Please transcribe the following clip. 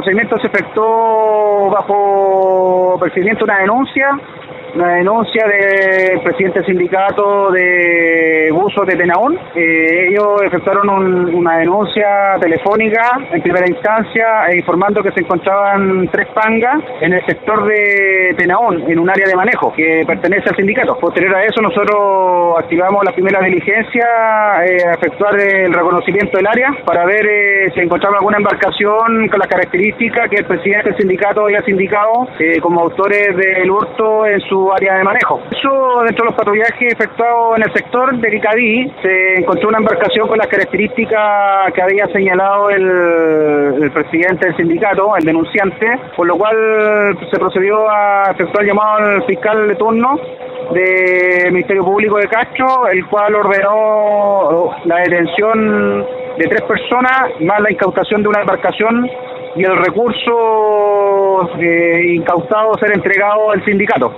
procedimiento se efectuó bajo percibimiento una denuncia una denuncia del presidente sindicato de buzos de Tenaón. Eh, ellos efectuaron una denuncia telefónica en primera instancia eh, informando que se encontraban tres pangas en el sector de Tenaón, en un área de manejo que pertenece al sindicato. Posterior a eso nosotros activamos la primera diligencia eh, a efectuar el reconocimiento del área para ver si encontraba alguna embarcación con las características que el presidente del sindicato había sindicado como autores del hurto en su área de manejo. Eso, dentro de los patrullajes efectuados en el sector de Ricadí, se encontró una embarcación con las características que había señalado el, presidente del sindicato, el denunciante, por lo cual se procedió a efectuar el llamado al fiscal de turno del Ministerio Público de Castro, el cual ordenó la detención de tres personas, más la incautación de una embarcación y el recurso eh, incautado ser entregado al sindicato.